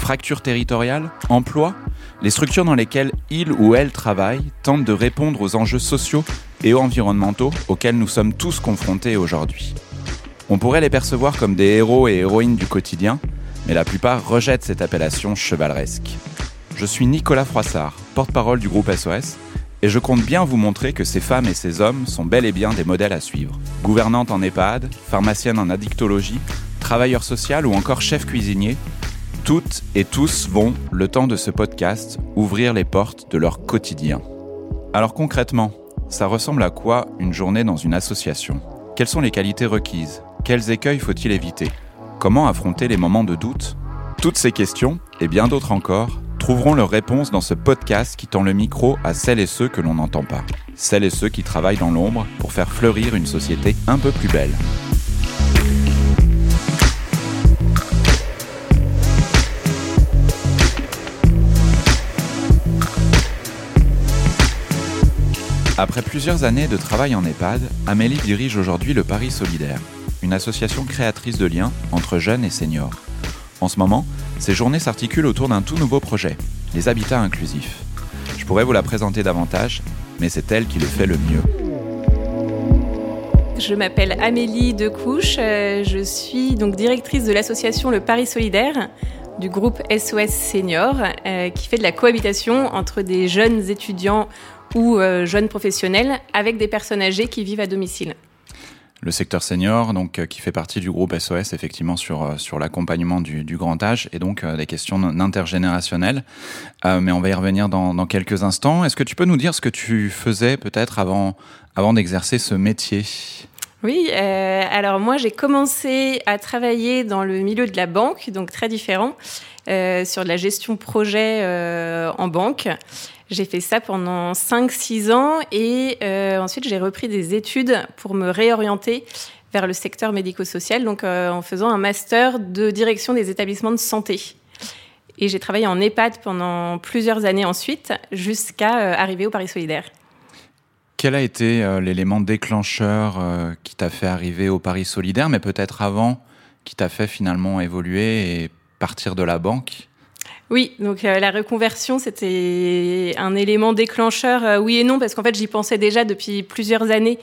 fracture territoriale, emploi, les structures dans lesquelles il ou elle travaille tentent de répondre aux enjeux sociaux et environnementaux auxquels nous sommes tous confrontés aujourd'hui. On pourrait les percevoir comme des héros et héroïnes du quotidien, mais la plupart rejettent cette appellation chevaleresque. Je suis Nicolas Froissart, porte-parole du groupe SOS, et je compte bien vous montrer que ces femmes et ces hommes sont bel et bien des modèles à suivre. Gouvernantes en EHPAD, pharmaciennes en addictologie, travailleurs sociaux ou encore chefs cuisiniers, toutes et tous vont, le temps de ce podcast, ouvrir les portes de leur quotidien. Alors concrètement, ça ressemble à quoi une journée dans une association? Quelles sont les qualités requises? Quels écueils faut-il éviter? Comment affronter les moments de doute? Toutes ces questions, et bien d'autres encore, trouveront leurs réponses dans ce podcast qui tend le micro à celles et ceux que l'on n'entend pas. Celles et ceux qui travaillent dans l'ombre pour faire fleurir une société un peu plus belle. Après plusieurs années de travail en EHPAD, Amélie dirige aujourd'hui le Paris Solidaire, une association créatrice de liens entre jeunes et seniors. En ce moment, ces journées s'articulent autour d'un tout nouveau projet, les habitats inclusifs. Je pourrais vous la présenter davantage, mais c'est elle qui le fait le mieux. Je m'appelle Amélie Decouche, euh, je suis donc directrice de l'association Le Paris Solidaire du groupe SOS Senior euh, qui fait de la cohabitation entre des jeunes étudiants ou euh, jeunes professionnels avec des personnes âgées qui vivent à domicile. Le secteur senior, donc, euh, qui fait partie du groupe SOS, effectivement, sur, euh, sur l'accompagnement du, du, grand âge et donc des questions intergénérationnelles. mais on va y revenir dans, dans quelques instants. Est-ce que tu peux nous dire ce que tu faisais peut-être avant, avant d'exercer ce métier? Oui, euh, alors moi j'ai commencé à travailler dans le milieu de la banque, donc très différent, sur de la gestion projet en banque. J'ai fait ça pendant 5-6 ans et euh, ensuite j'ai repris des études pour me réorienter vers le secteur médico-social, donc euh, en faisant un master de direction des établissements de santé. Et j'ai travaillé en EHPAD pendant plusieurs années ensuite, jusqu'à euh, arriver au Paris Solidaire. Quel a été l'élément déclencheur qui t'a fait arriver au Paris Solidaire, mais peut-être avant, qui t'a fait finalement évoluer et partir de la banque? Oui, donc euh, la reconversion, c'était un élément déclencheur, euh, oui et non, parce qu'en fait, j'y pensais déjà depuis plusieurs années.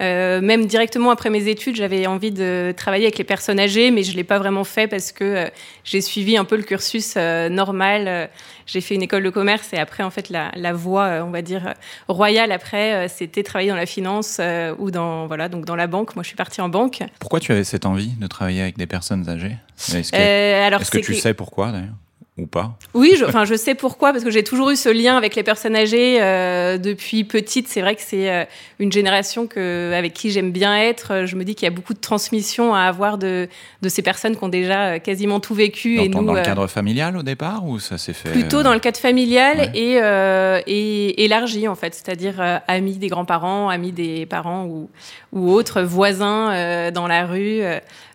Euh, même directement après mes études, j'avais envie de travailler avec les personnes âgées, mais je ne l'ai pas vraiment fait parce que euh, j'ai suivi un peu le cursus euh, normal. j'ai fait une école de commerce et après, en fait, la, la voie, on va dire, royale après, c'était travailler dans la finance ou dans, voilà, donc dans la banque. Moi, je suis partie en banque. Pourquoi tu avais cette envie de travailler avec des personnes âgées? Est-ce que, est -ce que tu que... sais pourquoi d'ailleurs? Ou pas Oui, je, enfin, je sais pourquoi, parce que j'ai toujours eu ce lien avec les personnes âgées euh, depuis petite. C'est vrai que c'est euh, une génération que, avec qui j'aime bien être. Je me dis qu'il y a beaucoup de transmission à avoir de, de ces personnes qui ont déjà euh, quasiment tout vécu. Dans, et nous, dans le cadre familial au départ ou ça s'est fait Plutôt dans le cadre familial ouais. et, euh, et élargi en fait, c'est-à-dire amis des grands-parents, amis des parents ou, ou autres voisins dans la rue.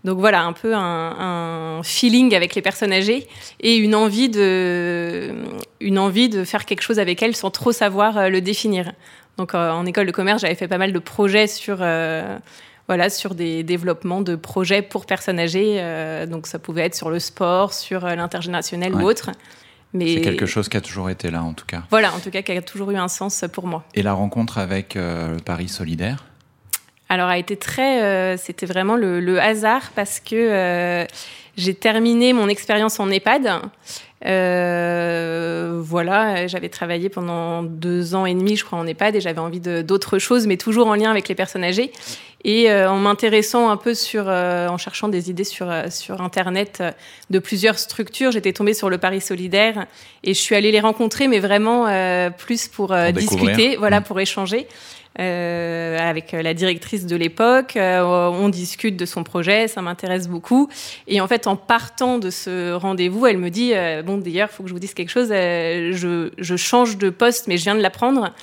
Donc voilà, un peu un, un, feeling avec les personnes âgées et une envie de, une envie de faire quelque chose avec elles sans trop savoir euh, le définir. Donc euh, en école de commerce, j'avais fait pas mal de projets sur, euh, voilà, sur des développements de projets pour personnes âgées. Euh, donc ça pouvait être sur le sport, sur l'intergénérationnel Ouais. ou autre. Mais C'est quelque chose qui a toujours été là en tout cas. Voilà, en tout cas, qui a toujours eu un sens pour moi. Et la rencontre avec euh, le Paris Solidaire? Alors, a été très. C'était vraiment le, le hasard parce que j'ai terminé mon expérience en EHPAD. Euh, voilà, j'avais travaillé pendant deux ans et demi, je crois, en EHPAD et j'avais envie de- d'autres choses, mais toujours en lien avec les personnes âgées. Et euh, en m'intéressant un peu sur, euh, en cherchant des idées sur, euh, sur Internet euh, de plusieurs structures, j'étais tombée sur le Paris Solidaire et je suis allée les rencontrer, mais vraiment euh, plus pour, discuter, voilà, Mmh. pour échanger. Euh, avec la directrice de l'époque. Euh, on discute de son projet, ça m'intéresse beaucoup. Et en fait, en partant de ce rendez-vous, elle me dit euh, Bon, d'ailleurs, il faut que je vous dise quelque chose. Je, je, change de poste, mais je viens de l'apprendre.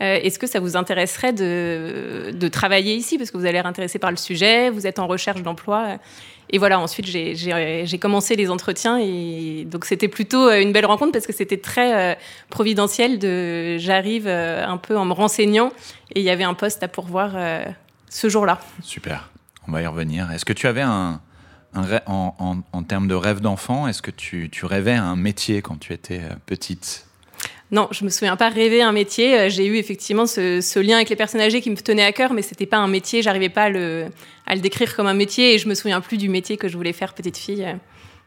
Est-ce que ça vous intéresserait de, travailler ici? Parce que vous allez l'air intéressé par le sujet, vous êtes en recherche d'emploi. Et voilà, ensuite, j'ai commencé les entretiens. Et donc, c'était plutôt euh, une belle rencontre parce que c'était très euh, providentiel. De, j'arrive euh, un peu en me renseignant et il y avait un poste à pourvoir ce jour-là. Super. On va y revenir. Est-ce que tu avais un, en, termes de rêve d'enfant, est-ce que tu, tu rêvais un métier quand tu étais petite? Non, je me souviens pas rêver un métier. J'ai eu effectivement ce, lien avec les personnes âgées qui me tenait à cœur, mais c'était pas un métier. J'arrivais pas à le, à le décrire comme un métier et je me souviens plus du métier que je voulais faire petite fille.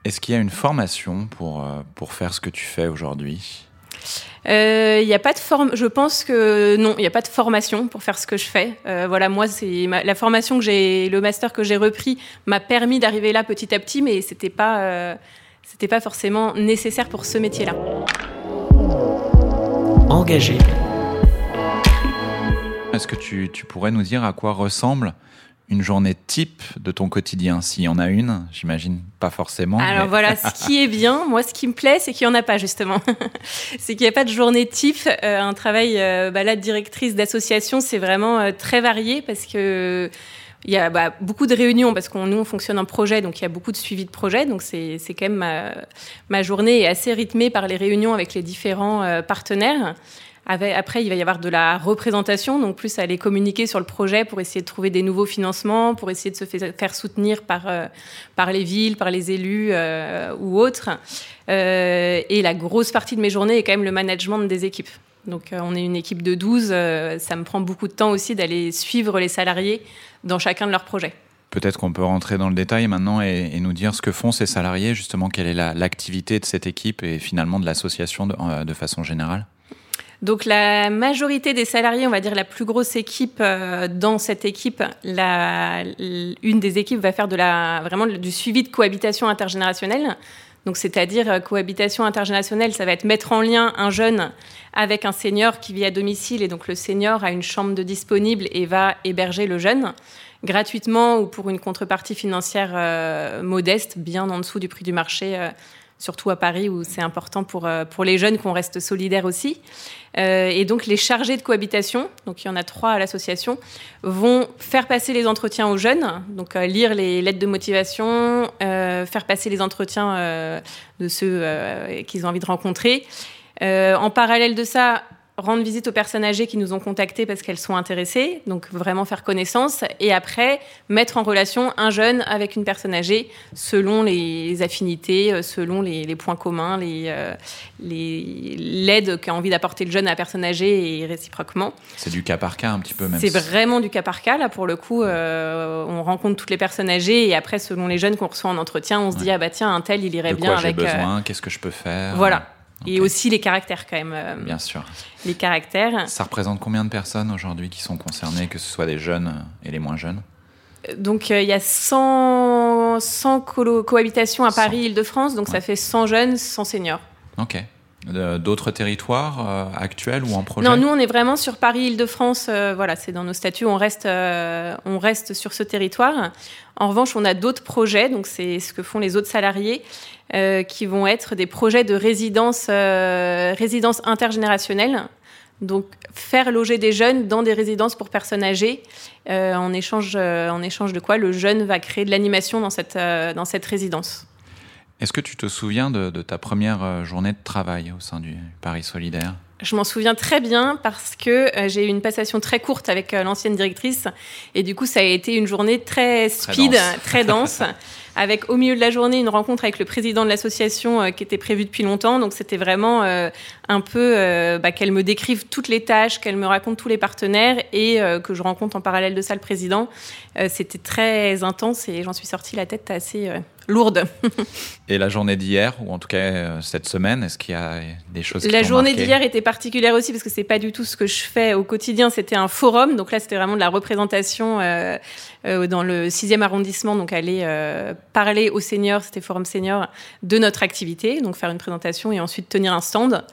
Est-ce qu'il y a une formation pour, euh, pour faire ce que tu fais aujourd'hui? Il euh, n'y a pas de forme. Je pense que non, il n'y a pas de formation pour faire ce que je fais. Euh, voilà, moi, c'est la formation que j'ai, le master que j'ai repris m'a permis d'arriver là petit à petit, mais c'était pas, c'était pas forcément nécessaire pour ce métier-là. Engagé. Est-ce que tu, tu pourrais nous dire à quoi ressemble une journée type de ton quotidien S'il y en a une, j'imagine pas forcément. Alors voilà, ce qui est bien, moi ce qui me plaît, c'est qu'il n'y en a pas justement. c'est qu'il n'y a pas de journée type. Euh, un travail, euh, bah, là, de directrice d'association, c'est vraiment euh, très varié parce que il y a bah, beaucoup de réunions parce qu'on nous on fonctionne en projet, donc il y a beaucoup de suivi de projet. Donc c'est quand même ma, ma, journée est assez rythmée par les réunions avec les différents partenaires après, il va y avoir de la représentation, donc plus aller communiquer sur le projet pour essayer de trouver des nouveaux financements, pour essayer de se faire soutenir par, euh, par les villes, par les élus euh, ou autres. Euh, et la grosse partie de mes journées est quand même le management des équipes. Donc on est une équipe de 12, ça me prend beaucoup de temps aussi d'aller suivre les salariés dans chacun de leurs projets. Peut-être qu'on peut rentrer dans le détail maintenant et, nous dire ce que font ces salariés, justement, quelle est l'activité de cette équipe et finalement de l'association de façon générale. Donc la majorité des salariés, on va dire la plus grosse équipe euh, dans cette équipe, la, une des équipes va faire de la, vraiment du suivi de cohabitation intergénérationnelle. Donc c'est-à-dire euh, cohabitation intergénérationnelle, ça va être mettre en lien un jeune avec un senior qui vit à domicile et donc le senior a une chambre de disponible et va héberger le jeune gratuitement ou pour une contrepartie financière euh, modeste, bien en dessous du prix du marché surtout à Paris où c'est important pour, euh, pour les jeunes qu'on reste solidaires aussi. Euh, et donc les chargés de cohabitation, donc il y en a trois à l'association, vont faire passer les entretiens aux jeunes, donc euh, lire les lettres de motivation, faire passer les entretiens de ceux qu'ils ont envie de rencontrer. en parallèle de ça, rendre visite aux personnes âgées qui nous ont contactés parce qu'elles sont intéressées, donc vraiment faire connaissance, et après mettre en relation un jeune avec une personne âgée selon les affinités, euh, selon les, points communs, euh, l'aide qu'a envie d'apporter le jeune à la personne âgée et réciproquement. C'est du cas par cas un petit peu même. C'est vraiment du cas par cas là pour le coup. Euh, on rencontre toutes les personnes âgées et après selon les jeunes qu'on reçoit en entretien, on se dit ah bah tiens un tel il irait De bien quoi avec. besoin, qu'est-ce que je peux faire? Voilà. Et aussi les caractères quand même. Euh, Bien sûr. Les caractères. Ça représente combien de personnes aujourd'hui qui sont concernées, que ce soit des jeunes et les moins jeunes? Donc euh, il y a 100, 100 cohabitations à Paris, Île-de-France, donc ça fait 100 jeunes, 100 seniors. Ok. D'autres territoires euh, actuels ou en projet Non, nous on est vraiment sur Paris, Île-de-France. voilà, c'est dans nos statuts, on reste, on reste sur ce territoire. En revanche, on a d'autres projets, donc c'est ce que font les autres salariés. Euh, qui vont être des projets de résidence, euh, résidence intergénérationnelle. Donc, faire loger des jeunes dans des résidences pour personnes âgées, euh, en, échange, en échange de quoi le jeune va créer de l'animation dans cette, dans cette résidence. Est-ce que tu te souviens de, de, ta première journée de travail au sein du Paris Solidaire? Je m'en souviens très bien parce que j'ai eu une passation très courte avec l'ancienne directrice et du coup ça a été une journée très speed, Très dense avec au milieu de la journée une rencontre avec le président de l'association euh, qui était prévue depuis longtemps. Donc c'était vraiment euh, un peu euh, bah, qu'elle me décrive toutes les tâches, qu'elle me raconte tous les partenaires et que je rencontre en parallèle de ça le président. c'était très intense et j'en suis sortie la tête assez lourde. et la journée d'hier, ou en tout cas cette semaine, est-ce qu'il y a des choses qui La journée d'hier était particulière aussi parce que c'est pas du tout ce que je fais au quotidien. C'était un forum, donc là c'était vraiment de la représentation euh, dans le 6e arrondissement, donc aller euh, parler aux seniors, c'était Forum Senior, de notre activité, donc faire une présentation et ensuite tenir un stand.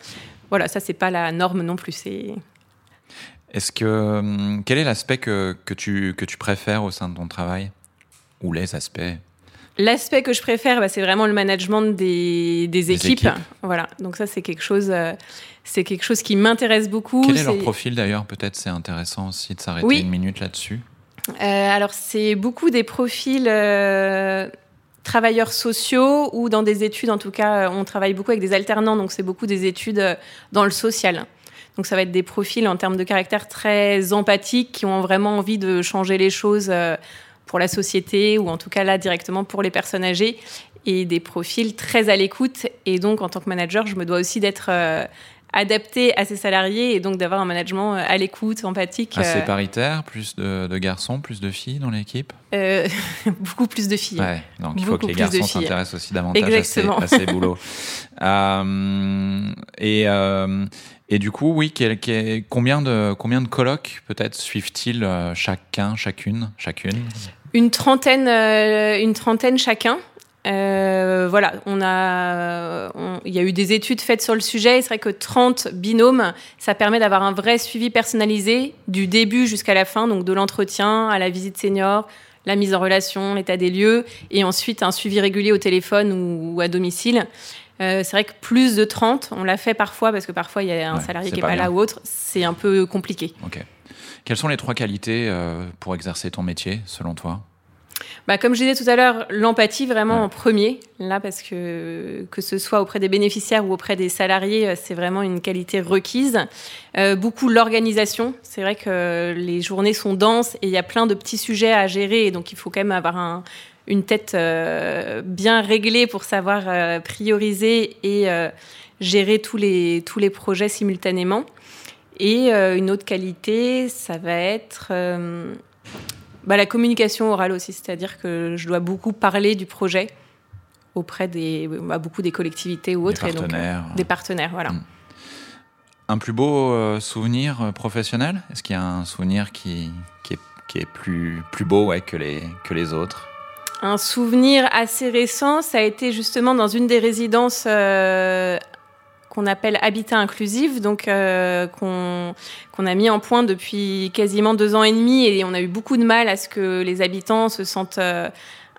Voilà, ça, c'est pas la norme non plus. Est-ce que hum, quel est l'aspect que, que, tu, que tu préfères au sein de ton travail? Ou les aspects L'aspect que je préfère, bah, c'est vraiment le management des, des, équipes. équipes. Voilà, donc ça c'est quelque chose, euh, c'est quelque chose qui m'intéresse beaucoup. Quel est leur profil d'ailleurs? Peut-être c'est intéressant aussi de s'arrêter Oui. une minute là-dessus. Euh, alors, c'est beaucoup des profils euh, travailleurs sociaux ou dans des études, en tout cas, on travaille beaucoup avec des alternants, donc c'est beaucoup des études dans le social. Donc, ça va être des profils en termes de caractère très empathiques qui ont vraiment envie de changer les choses pour la société ou en tout cas là directement pour les personnes âgées et des profils très à l'écoute. Et donc, en tant que manager, je me dois aussi d'être euh, adapté à ces salariés et donc d'avoir un management euh, à l'écoute, empathique. Assez euh, paritaire, plus de, de garçons, plus de filles dans l'équipe? Euh, beaucoup plus de filles. Ouais, donc il faut que les garçons s'intéressent aussi davantage à ces, Exactement. à ces boulots. Euh, et, euh, et du coup, oui, quel- quel- combien, de, combien de colloques peut-être suivent-ils chacun, chacune, chacune? Une trentaine, euh, une trentaine chacun. Euh, voilà, on a, il y a eu des études faites sur le sujet. et C'est vrai que 30 binômes, ça permet d'avoir un vrai suivi personnalisé du début jusqu'à la fin, donc de l'entretien à la visite senior, la mise en relation, l'état des lieux, et ensuite un suivi régulier au téléphone ou, ou à domicile. Euh, c'est vrai que plus de 30, on l'a fait parfois parce que parfois il y a un Ouais, salarié qui n'est pas pas, là ou autre, c'est un peu compliqué. Ok. Quelles sont les trois qualités euh, pour exercer ton métier, selon toi? Bah, comme je disais tout à l'heure, l'empathie vraiment Ouais. en premier, là, parce que que ce soit auprès des bénéficiaires ou auprès des salariés, euh, c'est vraiment une qualité requise. Euh, beaucoup l'organisation. C'est vrai que les journées sont denses et il y a plein de petits sujets à gérer, et donc il faut quand même avoir un- une tête euh, bien réglée pour savoir euh, prioriser et gérer tous les, tous les projets simultanément. Et euh, une autre qualité, ça va être euh, bah, la communication orale aussi, c'est-à-dire que je dois beaucoup parler du projet auprès des bah, beaucoup des collectivités ou autres Des et donc, euh, partenaires des partenaires, voilà. Mm. Un plus beau souvenir professionnel? Est-ce qu'il y a un souvenir qui, qui, est, qui est plus, plus beau ouais, que, les, que les autres? Un souvenir assez récent, ça a été justement dans une des résidences euh, qu'on appelle Habitat Inclusif, donc euh, qu'on qu'on a mis en point depuis quasiment deux ans et demi, et on a eu beaucoup de mal à ce que les habitants se sentent euh,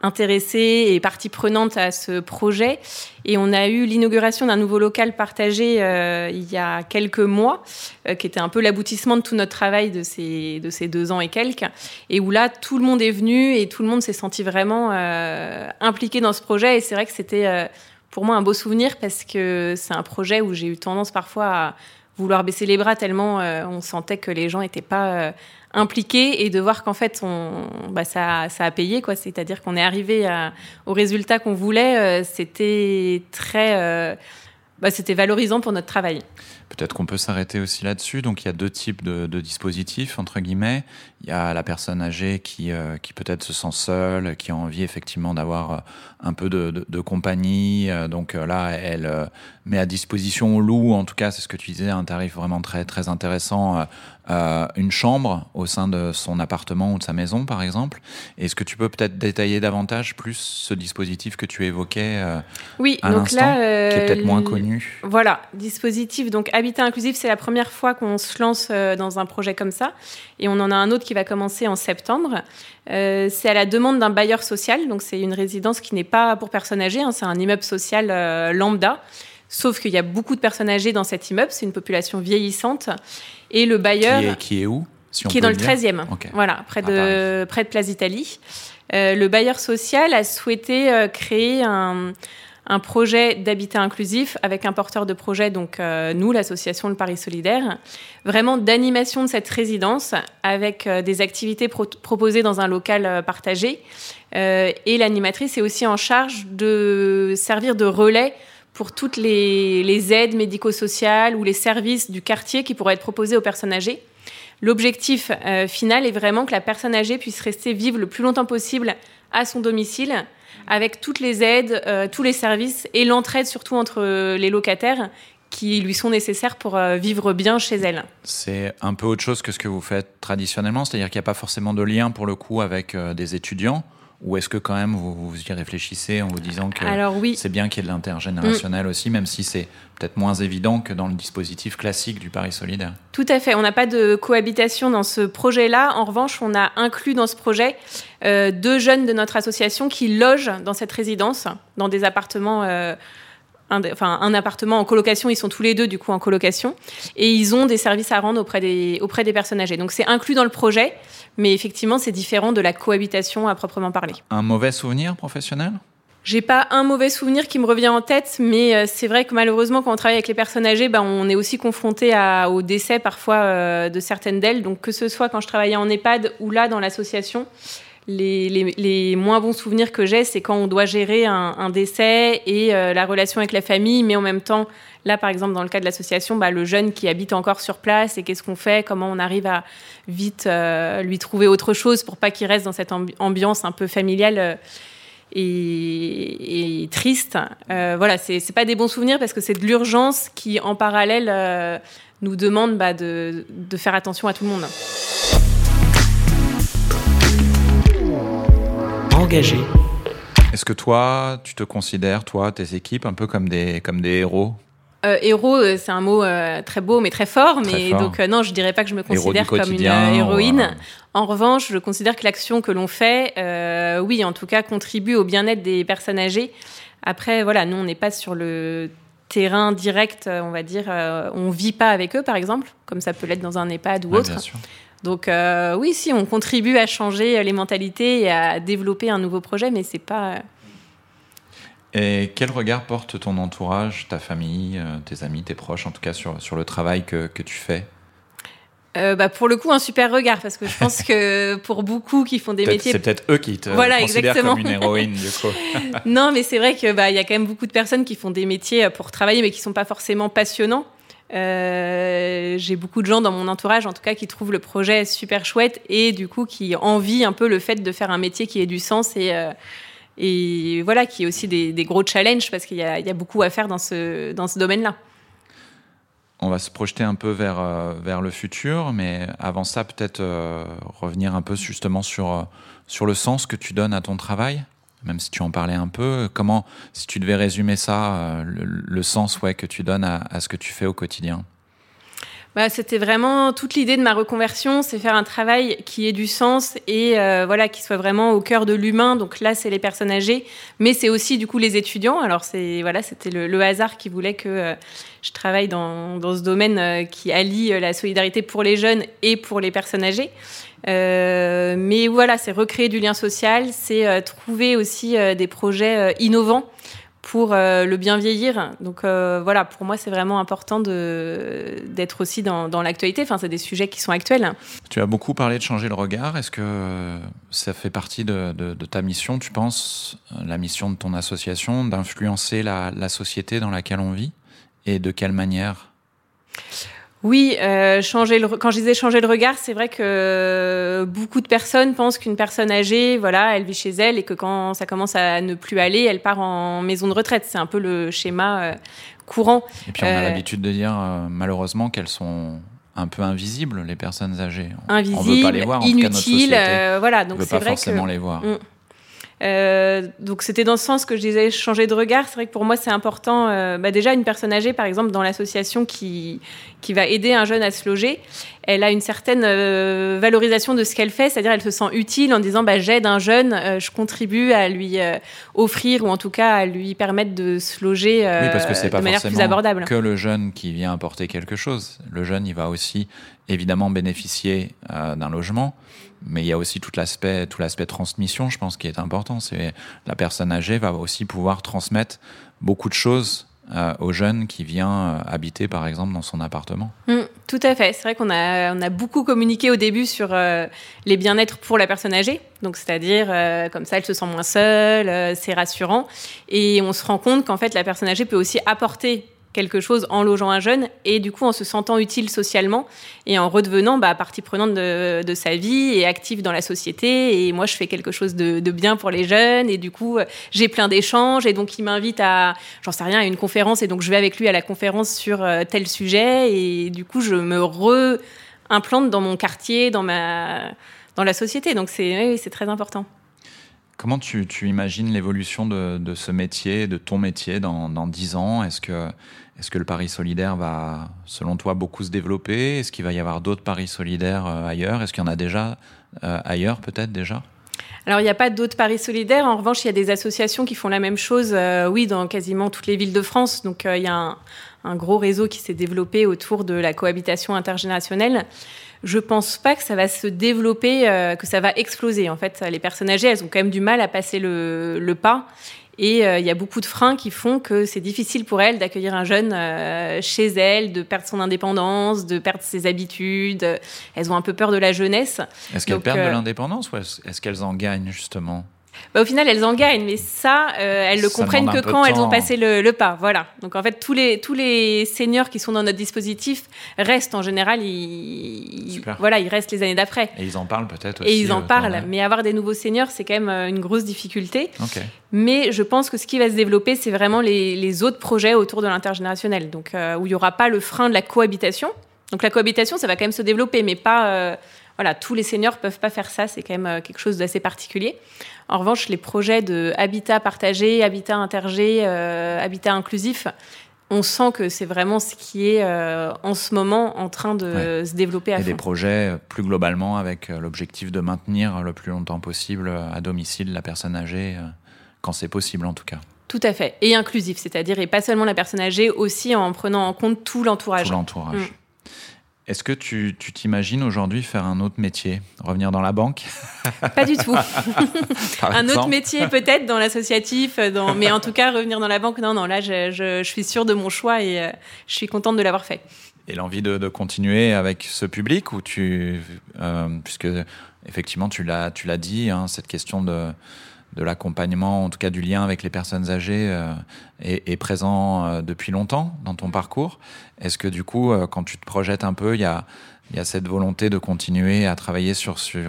intéressés et partie prenante à ce projet. Et on a eu l'inauguration d'un nouveau local partagé euh, il y a quelques mois, euh, qui était un peu l'aboutissement de tout notre travail de ces, de ces deux ans et quelques, et où là, tout le monde est venu et tout le monde s'est senti vraiment euh, impliqué dans ce projet. Et c'est vrai que c'était euh, pour moi un beau souvenir parce que c'est un projet où j'ai eu tendance parfois à vouloir baisser les bras tellement euh, on sentait que les gens n'étaient pas euh, impliqués et de voir qu'en fait on, bah, ça, ça a payé quoi. C'est-à-dire qu'on est arrivé au résultat qu'on voulait. euh, c'était très, bah, c'était valorisant pour notre travail. Peut-être qu'on peut s'arrêter aussi là-dessus. Donc, il y a deux types de, de dispositifs, entre guillemets. Il y a la personne âgée qui, euh, qui peut-être se sent seule, qui a envie effectivement d'avoir euh, un peu de, de- de compagnie. Euh, Donc là, elle euh, met à disposition au loup, en tout cas, c'est ce que tu disais, un tarif vraiment très, très intéressant, euh, une chambre au sein de son appartement ou de sa maison, par exemple. Est-ce que tu peux peut-être détailler davantage plus ce dispositif que tu évoquais Oui, à donc là, qui est peut-être moins connu? Voilà, dispositif. Donc, Habitat Inclusif, c'est la première fois qu'on se lance euh, dans un projet comme ça. Et on en a un autre qui va commencer en septembre. Euh, c'est à la demande d'un bailleur social. Donc, c'est une résidence qui n'est pas pour personnes âgées. hein, c'est un immeuble social euh, lambda. Sauf qu'il y a beaucoup de personnes âgées dans cet immeuble. C'est une population vieillissante. Et le bailleur qui, est, qui est où si on qui est dans le dire 13e, Ok. voilà, près de, près de Place d'Italie. Euh, le bailleur social a souhaité créer un, un projet d'habitat inclusif avec un porteur de projet, donc euh, nous, l'association Le Paris Solidaire, vraiment d'animation de cette résidence avec euh, des activités pro- proposées dans un local euh, partagé. Et l'animatrice est aussi en charge de servir de relais pour toutes les, les aides médico-sociales ou les services du quartier qui pourraient être proposés aux personnes âgées. L'objectif final est vraiment que la personne âgée puisse rester vivre le plus longtemps possible à son domicile, avec toutes les aides, euh, tous les services et l'entraide surtout entre euh, les locataires qui lui sont nécessaires pour euh, vivre bien chez elle. C'est un peu autre chose que ce que vous faites traditionnellement, c'est-à-dire qu'il n'y a pas forcément de lien pour le coup avec des étudiants Ou est-ce que quand même vous, vous y réfléchissez en vous disant que Alors oui. c'est bien qu'il y ait de l'intergénérationnel aussi, même si c'est peut-être moins évident que dans le dispositif classique du Paris solidaire Tout à fait. On n'a pas de cohabitation dans ce projet-là. En revanche, on a inclus dans ce projet euh, deux jeunes de notre association qui logent dans cette résidence, dans des appartements. euh, un, enfin, un appartement en colocation, ils sont tous les deux du coup en colocation, et ils ont des services à rendre auprès des, auprès des personnes âgées. Donc c'est inclus dans le projet, mais effectivement c'est différent de la cohabitation à proprement parler. Un mauvais souvenir professionnel? J'ai pas un mauvais souvenir qui me revient en tête, mais euh, c'est vrai que malheureusement, quand on travaille avec les personnes âgées, ben, on est aussi confronté au décès parfois euh, de certaines d'elles. Donc que ce soit quand je travaillais en EHPAD ou là dans l'association, les, moins bons souvenirs que j'ai, c'est quand on doit gérer un, décès et euh, la relation avec la famille, mais en même temps, là par exemple dans le cas de l'association, bah, le jeune qui habite encore sur place et qu'est-ce qu'on fait, comment on arrive à vite euh, lui trouver autre chose pour pas qu'il reste dans cette ambi- ambiance un peu familiale. euh, et, triste? Voilà, c'est pas des bons souvenirs parce que c'est de l'urgence qui, en parallèle, nous demande bah, de faire attention à tout le monde. Engagé. Est-ce que toi, tu te considères, toi, tes équipes, un peu comme des, comme des héros? Euh, héros, euh, c'est un mot euh, très beau mais très fort. Très mais fort. donc euh, non, je dirais pas que je me considère comme une euh, héroïne. ou, En revanche, je considère que l'action que l'on fait, euh, oui, en tout cas, contribue au bien-être des personnes âgées. Après, voilà, nous, on n'est pas sur le terrain direct, on va dire, euh, on vit pas avec eux, par exemple, comme ça peut l'être dans un EHPAD ou Ouais, autre. Donc euh, oui, si, on contribue à changer les mentalités et à développer un nouveau projet, mais c'est pas. euh, Et quel regard porte ton entourage, ta famille, euh, tes amis, tes proches, en tout cas sur, sur le travail que, que tu fais? Euh, bah, pour le coup, un super regard, parce que je pense que pour beaucoup qui font des métiers C'est peut-être eux qui te Voilà, considèrent exactement. comme une héroïne, du coup. Non, mais c'est vrai que bah il y a quand même beaucoup de personnes qui font des métiers pour travailler, mais qui sont pas forcément passionnants. Euh, J'ai beaucoup de gens dans mon entourage, en tout cas, qui trouvent le projet super chouette et du coup qui envient un peu le fait de faire un métier qui ait du sens et euh, voilà, qui est aussi des, gros challenges parce qu'il y, a- beaucoup à faire dans ce domaine-là. On va se projeter un peu vers, euh, le futur, mais avant ça, peut-être revenir un peu justement sur le sens que tu donnes à ton travail, même si tu en parlais un peu. Comment, si tu devais résumer ça, euh, le, sens ouais, que tu donnes à, ce que tu fais au quotidien? Bah, c'était vraiment toute l'idée de ma reconversion, c'est faire un travail qui ait du sens et euh, voilà qui soit vraiment au cœur de l'humain. Donc là, c'est les personnes âgées, mais c'est aussi du coup les étudiants. Alors c'est voilà, c'était le, hasard qui voulait que euh, je travaille dans, dans ce domaine qui allie la solidarité pour les jeunes et pour les personnes âgées. Euh, mais voilà, c'est recréer du lien social, c'est euh, trouver aussi euh, des projets innovants pour le bien vieillir. Donc voilà, pour moi, c'est vraiment important d'être aussi dans, l'actualité. Enfin, c'est des sujets qui sont actuels. Tu as beaucoup parlé de changer le regard. Est-ce que ça fait partie de, ta mission, tu penses, la mission de ton association, d'influencer la société dans laquelle on vit Et de quelle manière? Oui, euh, changer le, re- quand je disais changer le regard, c'est vrai que beaucoup de personnes pensent qu'une personne âgée, voilà, elle vit chez elle et que quand ça commence à ne plus aller, elle part en maison de retraite. C'est un peu le schéma euh, courant. Et puis on a Euh, l'habitude de dire euh, malheureusement qu'elles sont un peu invisibles, les personnes âgées. On- invisible, on veut pas les voir, en tout cas, notre inutile. société euh, voilà, ne donc veut c'est pas vrai forcément que les voir. Mm. Euh, donc c'était dans ce sens que je disais changer de regard. C'est vrai que pour moi c'est important. euh, bah déjà une personne âgée, par exemple, dans l'association qui qui va aider un jeune à se loger, elle a une certaine euh, valorisation de ce qu'elle fait, c'est-à-dire elle se sent utile en disant bah, j'aide un jeune, je contribue à lui offrir ou en tout cas à lui permettre de se loger Oui, parce que c'est de pas manière plus forcément abordable. que le jeune qui vient apporter quelque chose. Le jeune, il va aussi évidemment bénéficier d'un logement, mais il y a aussi tout l'aspect, tout l'aspect transmission, je pense, qui est important. C'est la personne âgée va aussi pouvoir transmettre beaucoup de choses euh, au jeune qui vient euh, habiter, par exemple, dans son appartement. Mm, tout à fait. C'est vrai qu'on a, on a beaucoup communiqué au début sur euh, les bien-être pour la personne âgée. Donc, c'est-à-dire, comme ça, elle se sent moins seule, c'est rassurant. Et on se rend compte qu'en fait, la personne âgée peut aussi apporter quelque chose en logeant un jeune et du coup en se sentant utile socialement et en redevenant bah, partie prenante de, de sa vie et active dans la société. Et moi je fais quelque chose de, de bien pour les jeunes et du coup j'ai plein d'échanges et donc il m'invite à j'en sais rien à une conférence et donc je vais avec lui à la conférence sur euh, tel sujet et du coup je me re-implante dans mon quartier dans ma dans la société. Donc c'est oui, c'est très important Comment tu, imagines l'évolution de, ce métier, de ton métier dans, dans 10 ans? Est-ce que, le Paris solidaire va, selon toi, beaucoup se développer? Est-ce qu'il va y avoir d'autres Paris solidaires euh, ailleurs? Est-ce qu'il y en a déjà euh, ailleurs, peut-être déjà? Alors, il n'y a pas d'autres paris solidaires. En revanche, il y a des associations qui font la même chose, euh, oui, dans quasiment toutes les villes de France. Donc, il y a un, un, gros réseau qui s'est développé autour de la cohabitation intergénérationnelle je pense pas que ça va se développer, euh, que ça va exploser. En fait, les personnes âgées, elles ont quand même du mal à passer le, pas. Et euh, il y a beaucoup de freins qui font que c'est difficile pour elles d'accueillir un jeune euh, chez elles, de perdre son indépendance, de perdre ses habitudes. Elles ont un peu peur de la jeunesse. Est-ce qu'elles perdent de l'indépendance ou est-ce qu'elles en gagnent justement? Bah, au final, elles en gagnent, mais ça, euh, elles le comprennent que quand elles ont passé le, pas. Voilà. Donc en fait, tous les, tous les seniors qui sont dans notre dispositif restent en général, ils, voilà, ils restent les années d'après. Et ils en parlent peut-être aussi. Et ils en euh, parlent, mais avoir des nouveaux seniors, c'est quand même euh, une grosse difficulté. Mais je pense que ce qui va se développer, c'est vraiment les, les, autres projets autour de l'intergénérationnel, donc où il n'y aura pas le frein de la cohabitation. Donc la cohabitation, ça va quand même se développer, mais pas voilà, tous les seniors peuvent pas faire ça, c'est quand même quelque chose d'assez particulier. En revanche, les projets de habitat partagé, habitat intergé, euh, habitat inclusif, on sent que c'est vraiment ce qui est euh, en ce moment en train de se développer à Et des projets euh, plus globalement avec l'objectif de maintenir le plus longtemps possible à domicile la personne âgée, quand c'est possible en tout cas. Tout à fait. Et inclusif, c'est-à-dire, et pas seulement la personne âgée, aussi en prenant en compte tout l'entourage. Tout l'entourage. Mm. Est-ce que tu t'imagines aujourd'hui faire un autre métier Revenir dans la banque? Pas du tout. un autre métier peut-être dans l'associatif, dans... mais en tout cas revenir dans la banque, non, non, là je, je, suis sûre de mon choix et euh, je suis contente de l'avoir fait. Et l'envie de, continuer avec ce public ou tu, euh, puisque effectivement tu l'as tu l'as dit, hein, cette question de de l'accompagnement, en tout cas du lien avec les personnes âgées, euh, est, présent euh, depuis longtemps dans ton parcours. Est-ce que du coup, euh, quand tu te projettes un peu, il y a, cette volonté de continuer à travailler sur, ce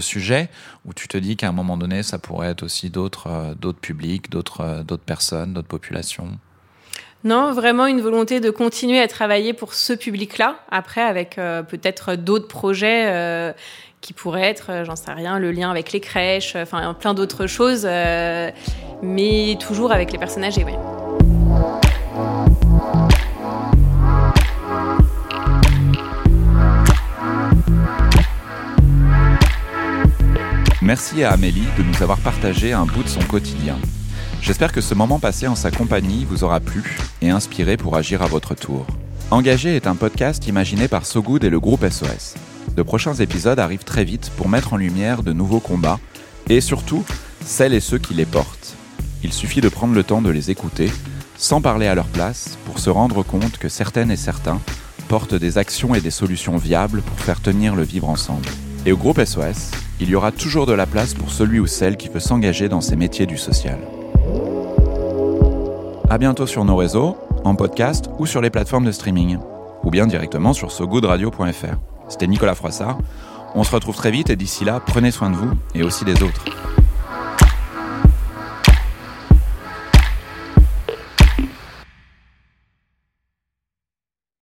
sujet, ou tu te dis qu'à un moment donné, ça pourrait être aussi d'autres publics, d'autres personnes, d'autres populations? Non, vraiment une volonté de continuer à travailler pour ce public-là. Après, avec peut-être d'autres projets qui pourrait être, euh, j'en sais rien, le lien avec les crèches, euh, enfin plein d'autres choses, euh, mais toujours avec les personnes âgées. Oui. Merci à Amélie de nous avoir partagé un bout de son quotidien. J'espère que ce moment passé en sa compagnie vous aura plu et inspiré pour agir à votre tour. Engagé est un podcast imaginé par Sogood et le groupe SOS. De prochains épisodes arrivent très vite pour mettre en lumière de nouveaux combats et surtout celles et ceux qui les portent. Il suffit de prendre le temps de les écouter, sans parler à leur place, pour se rendre compte que certaines et certains portent des actions et des solutions viables pour faire tenir le vivre ensemble. Et au groupe SOS, il y aura toujours de la place pour celui ou celle qui veut s'engager dans ces métiers du social. À bientôt sur nos réseaux, en podcast ou sur les plateformes de streaming, ou bien directement sur sogoodradio.fr. C'était Nicolas Froissart. On se retrouve très vite et d'ici là, prenez soin de vous et aussi des autres.